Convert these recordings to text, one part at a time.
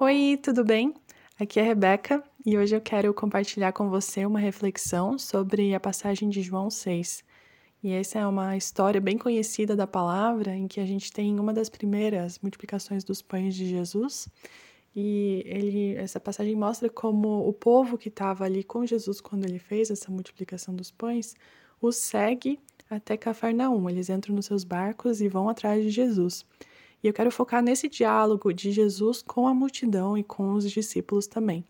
Oi, tudo bem? Aqui é a Rebeca e hoje eu quero compartilhar com você uma reflexão sobre a passagem de João 6. E essa é uma história bem conhecida da palavra, em que a gente tem uma das primeiras multiplicações dos pães de Jesus. E ele, essa passagem mostra como o povo que estava ali com Jesus quando ele fez essa multiplicação dos pães o segue até Cafarnaum. Eles entram nos seus barcos e vão atrás de Jesus. E eu quero focar nesse diálogo de Jesus com a multidão e com os discípulos também.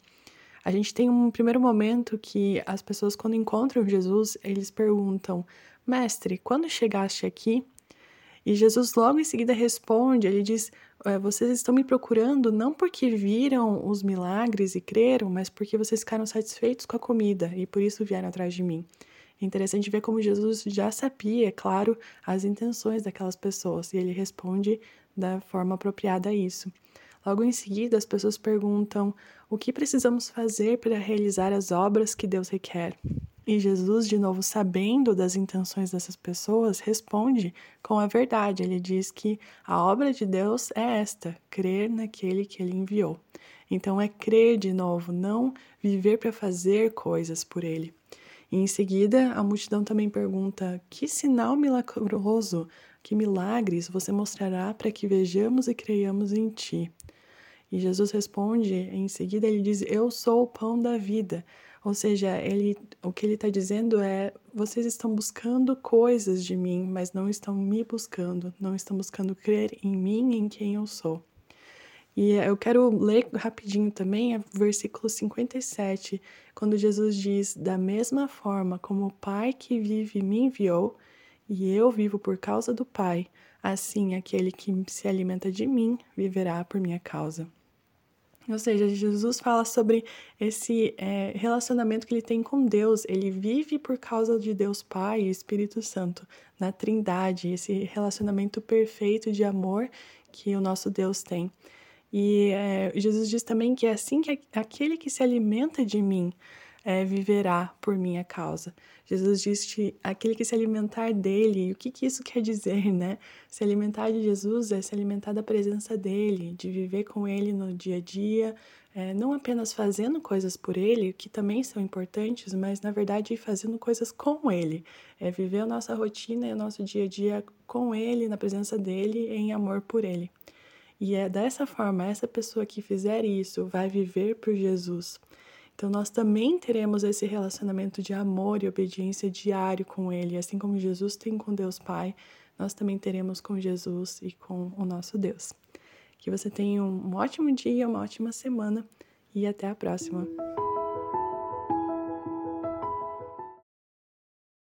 A gente tem um primeiro momento que as pessoas, quando encontram Jesus, eles perguntam: Mestre, quando chegaste aqui? E Jesus logo em seguida responde: Ele diz, é, Vocês estão me procurando não porque viram os milagres e creram, mas porque vocês ficaram satisfeitos com a comida e por isso vieram atrás de mim. É interessante ver como Jesus já sabia, é claro, as intenções daquelas pessoas e ele responde da forma apropriada a isso. Logo em seguida, as pessoas perguntam o que precisamos fazer para realizar as obras que Deus requer. E Jesus, de novo, sabendo das intenções dessas pessoas, responde com a verdade. Ele diz que a obra de Deus é esta: crer naquele que ele enviou. Então, é crer de novo, não viver para fazer coisas por ele. E em seguida, a multidão também pergunta: Que sinal milagroso, que milagres você mostrará para que vejamos e creiamos em ti? E Jesus responde, em seguida, ele diz: Eu sou o pão da vida. Ou seja, ele, o que ele está dizendo é: vocês estão buscando coisas de mim, mas não estão me buscando, não estão buscando crer em mim, em quem eu sou. E eu quero ler rapidinho também o versículo 57, quando Jesus diz: Da mesma forma como o Pai que vive me enviou, e eu vivo por causa do Pai, assim aquele que se alimenta de mim viverá por minha causa. Ou seja, Jesus fala sobre esse é, relacionamento que ele tem com Deus. Ele vive por causa de Deus Pai e Espírito Santo, na Trindade, esse relacionamento perfeito de amor que o nosso Deus tem. E é, Jesus diz também que é assim que aquele que se alimenta de mim é, viverá por minha causa. Jesus diz que aquele que se alimentar dele, e o que, que isso quer dizer, né? Se alimentar de Jesus é se alimentar da presença dele, de viver com ele no dia a dia, é, não apenas fazendo coisas por ele, que também são importantes, mas na verdade fazendo coisas com ele. É viver a nossa rotina e o nosso dia a dia com ele, na presença dele, em amor por ele. E é dessa forma, essa pessoa que fizer isso vai viver por Jesus. Então, nós também teremos esse relacionamento de amor e obediência diário com Ele, assim como Jesus tem com Deus Pai, nós também teremos com Jesus e com o nosso Deus. Que você tenha um ótimo dia, uma ótima semana e até a próxima.